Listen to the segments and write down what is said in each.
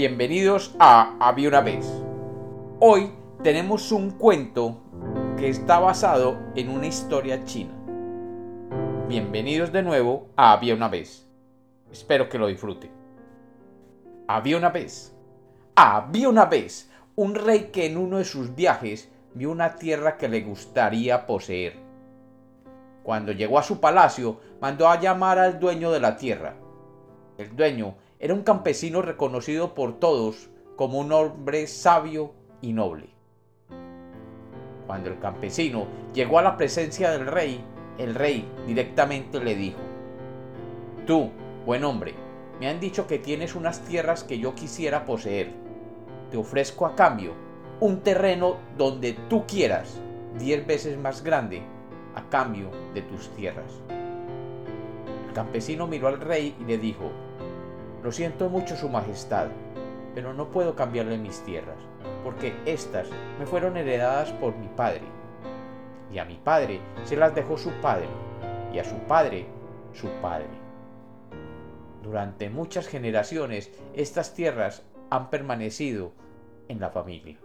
bienvenidos a Había una vez. Hoy tenemos un cuento que está basado en una historia china. Bienvenidos de nuevo a Había una vez. Espero que lo disfruten. Había una vez. Había una vez un rey que en uno de sus viajes vio una tierra que le gustaría poseer. Cuando llegó a su palacio, mandó a llamar al dueño de la tierra. El dueño era un campesino reconocido por todos como un hombre sabio y noble. Cuando el campesino llegó a la presencia del rey, el rey directamente le dijo, Tú, buen hombre, me han dicho que tienes unas tierras que yo quisiera poseer. Te ofrezco a cambio un terreno donde tú quieras, diez veces más grande, a cambio de tus tierras. El campesino miró al rey y le dijo, lo siento mucho, Su Majestad, pero no puedo cambiarle mis tierras, porque éstas me fueron heredadas por mi padre. Y a mi padre se las dejó su padre, y a su padre su padre. Durante muchas generaciones estas tierras han permanecido en la familia.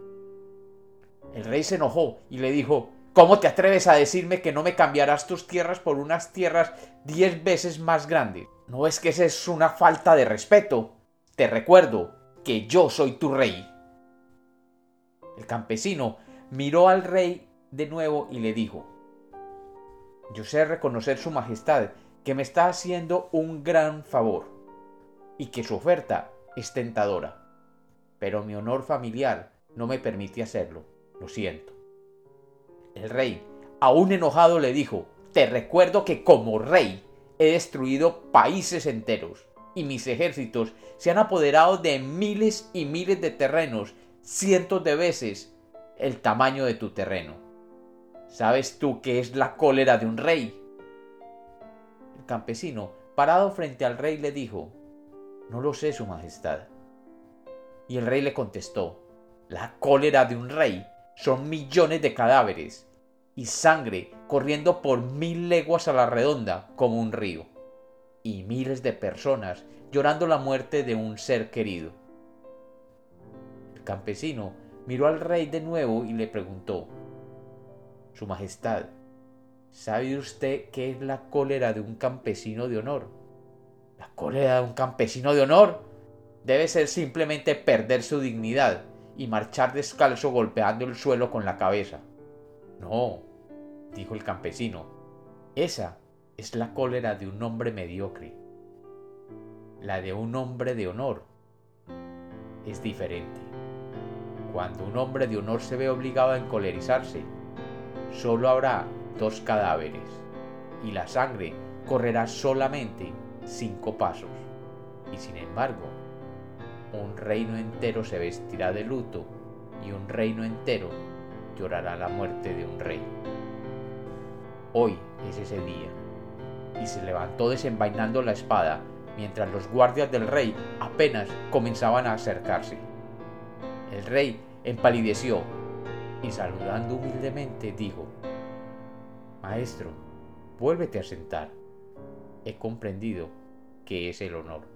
El rey se enojó y le dijo, ¿Cómo te atreves a decirme que no me cambiarás tus tierras por unas tierras diez veces más grandes? ¿No es que esa es una falta de respeto? Te recuerdo que yo soy tu rey. El campesino miró al rey de nuevo y le dijo, yo sé reconocer su majestad que me está haciendo un gran favor y que su oferta es tentadora, pero mi honor familiar no me permite hacerlo, lo siento. El rey, aún enojado, le dijo, te recuerdo que como rey he destruido países enteros y mis ejércitos se han apoderado de miles y miles de terrenos, cientos de veces el tamaño de tu terreno. ¿Sabes tú qué es la cólera de un rey? El campesino, parado frente al rey, le dijo, No lo sé, Su Majestad. Y el rey le contestó, La cólera de un rey son millones de cadáveres y sangre corriendo por mil leguas a la redonda como un río, y miles de personas llorando la muerte de un ser querido. El campesino miró al rey de nuevo y le preguntó, Su Majestad, ¿sabe usted qué es la cólera de un campesino de honor? ¿La cólera de un campesino de honor? Debe ser simplemente perder su dignidad y marchar descalzo golpeando el suelo con la cabeza. No, dijo el campesino, esa es la cólera de un hombre mediocre. La de un hombre de honor es diferente. Cuando un hombre de honor se ve obligado a encolerizarse, solo habrá dos cadáveres y la sangre correrá solamente cinco pasos. Y sin embargo, un reino entero se vestirá de luto y un reino entero llorará la muerte de un rey. Hoy es ese día. Y se levantó desenvainando la espada mientras los guardias del rey apenas comenzaban a acercarse. El rey empalideció y saludando humildemente dijo, Maestro, vuélvete a sentar. He comprendido que es el honor.